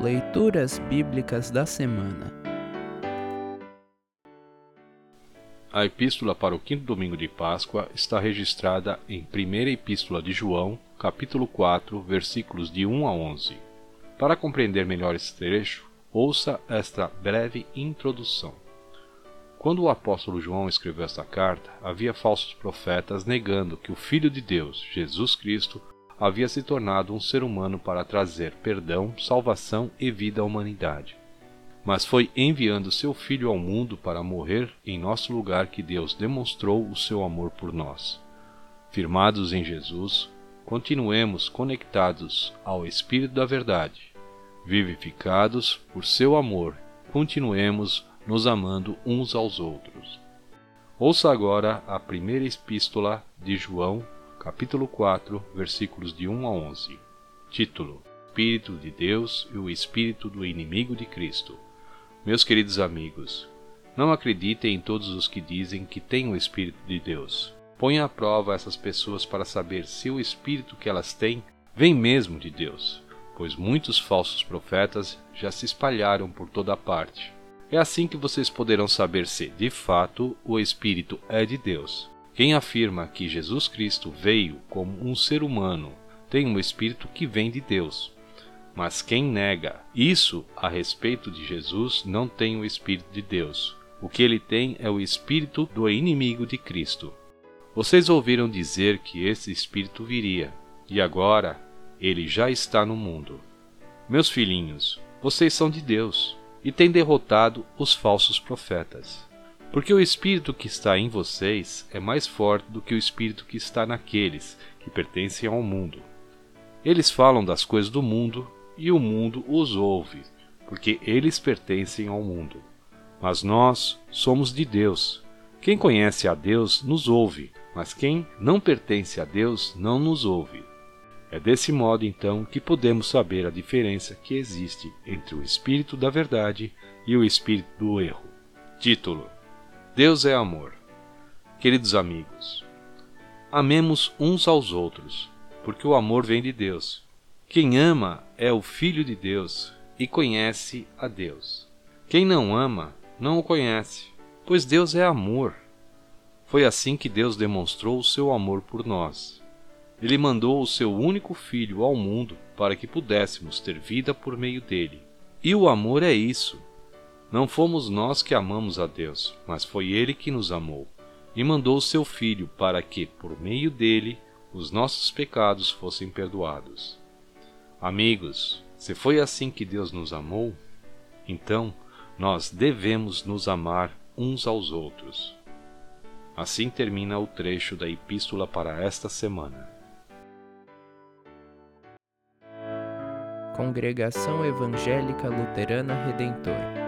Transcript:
Leituras Bíblicas da Semana A epístola para o quinto domingo de Páscoa está registrada em 1 Epístola de João, capítulo 4, versículos de 1 a 11. Para compreender melhor esse trecho, ouça esta breve introdução. Quando o apóstolo João escreveu esta carta, havia falsos profetas negando que o Filho de Deus, Jesus Cristo, havia se tornado um ser humano para trazer perdão, salvação e vida à humanidade. Mas foi enviando seu Filho ao mundo para morrer em nosso lugar que Deus demonstrou o seu amor por nós. Firmados em Jesus, continuemos conectados ao Espírito da Verdade. Vivificados por seu amor, continuemos nos amando uns aos outros. Ouça agora a primeira epístola de João, capítulo 4, versículos de 1 a 11. Título: Espírito de Deus e o Espírito do inimigo de Cristo. Meus queridos amigos, não acreditem em todos os que dizem que têm o Espírito de Deus. Ponha à prova essas pessoas para saber se o Espírito que elas têm vem mesmo de Deus, pois muitos falsos profetas já se espalharam por toda parte. É assim que vocês poderão saber se, de fato, o Espírito é de Deus. Quem afirma que Jesus Cristo veio como um ser humano tem um espírito que vem de Deus. Mas quem nega isso a respeito de Jesus não tem o espírito de Deus. O que ele tem é o espírito do inimigo de Cristo. Vocês ouviram dizer que esse espírito viria, e agora ele já está no mundo. Meus filhinhos, vocês são de Deus e têm derrotado os falsos profetas. Porque o espírito que está em vocês é mais forte do que o espírito que está naqueles que pertencem ao mundo. Eles falam das coisas do mundo e o mundo os ouve, porque eles pertencem ao mundo. Mas nós somos de Deus. Quem conhece a Deus nos ouve, mas quem não pertence a Deus não nos ouve. É desse modo, então, que podemos saber a diferença que existe entre o espírito da verdade e o espírito do erro. Título Deus é amor. Queridos amigos, amemos uns aos outros, porque o amor vem de Deus. Quem ama é o Filho de Deus e conhece a Deus. Quem não ama não o conhece, pois Deus é amor. Foi assim que Deus demonstrou o seu amor por nós. Ele mandou o seu único filho ao mundo para que pudéssemos ter vida por meio dele. E o amor é isso, não fomos nós que amamos a Deus, mas foi Ele que nos amou e mandou seu Filho para que, por meio dele, os nossos pecados fossem perdoados. Amigos, se foi assim que Deus nos amou, então nós devemos nos amar uns aos outros. Assim termina o trecho da epístola para esta semana. Congregação Evangélica Luterana Redentor